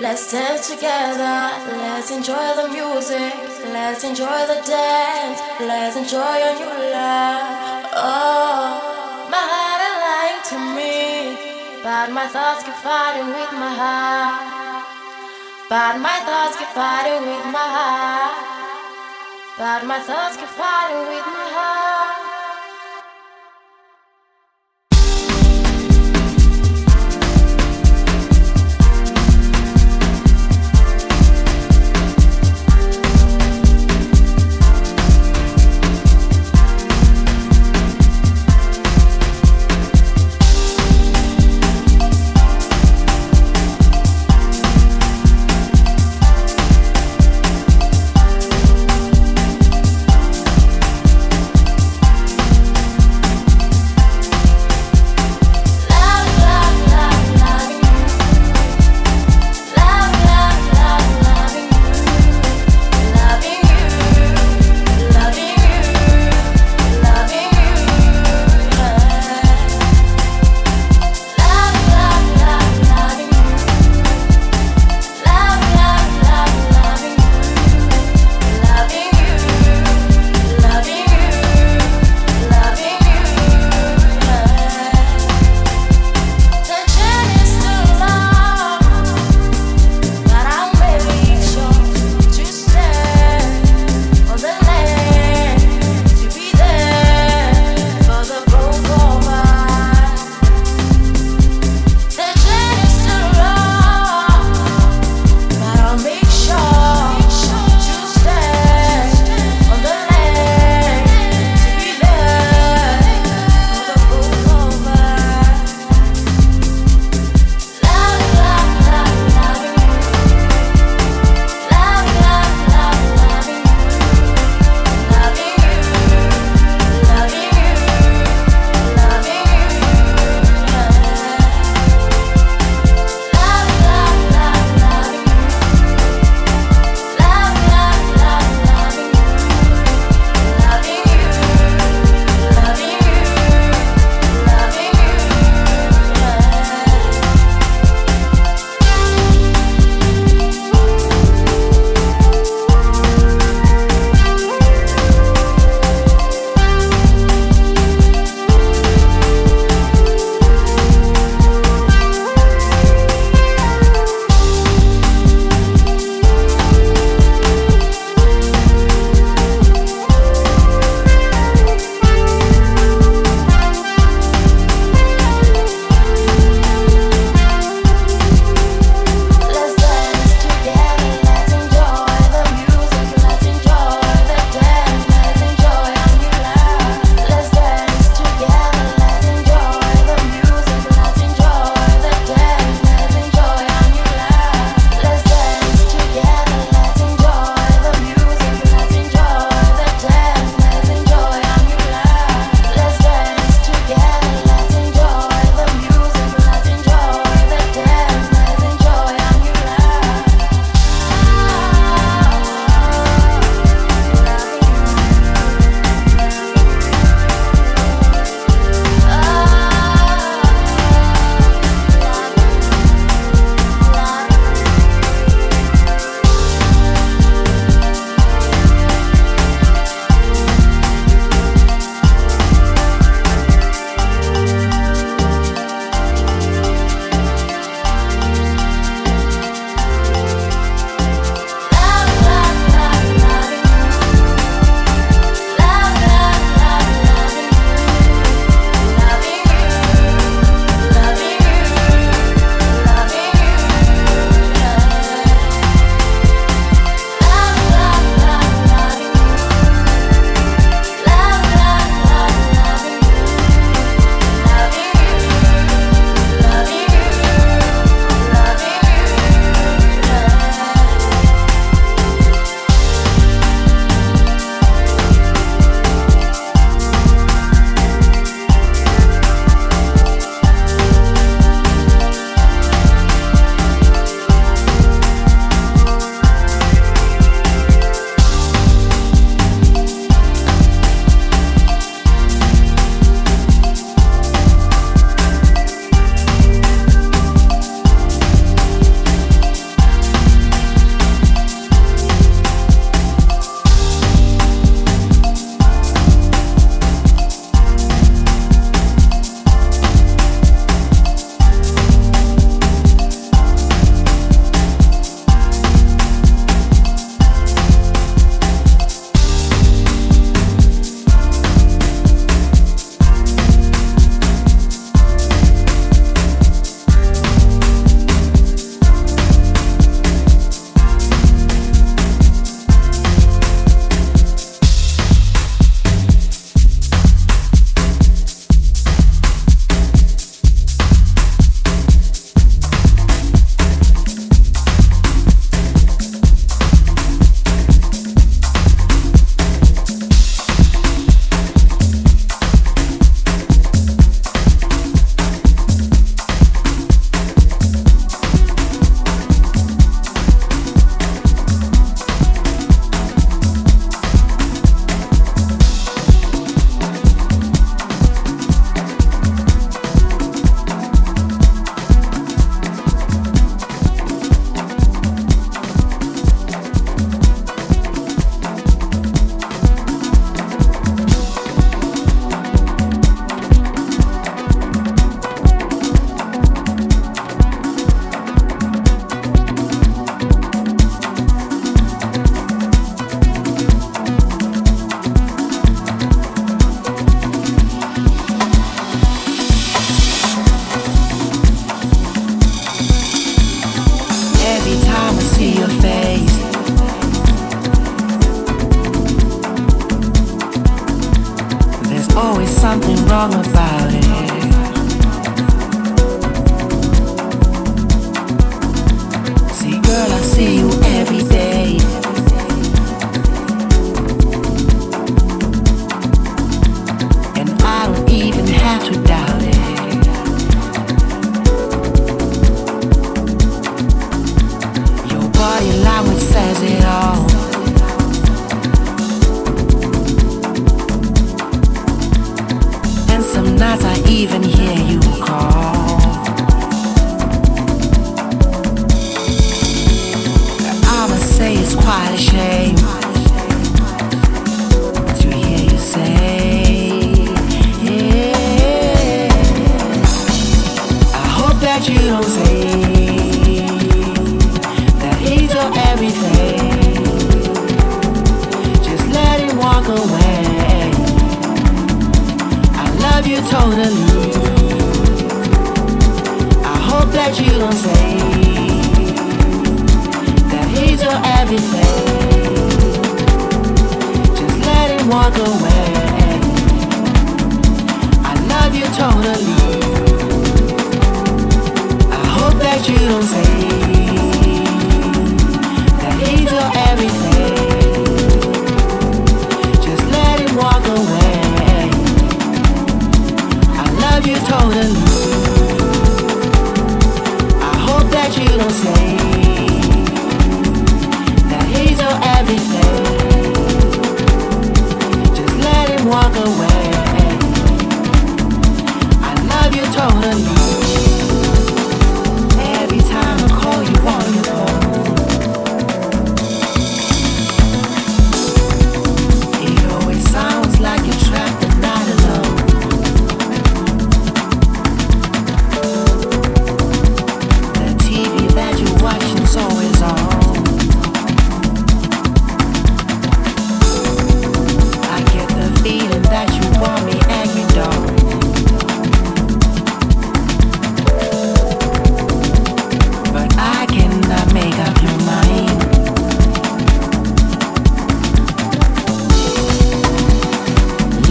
Let's dance together. Let's enjoy the music. Let's enjoy the dance. Let's enjoy your new life. Oh, my heart is lying to me, but my thoughts keep fighting with my heart. But my thoughts keep fighting with my heart. But my thoughts keep fighting with my heart.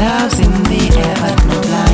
Love's in the air, but no blind.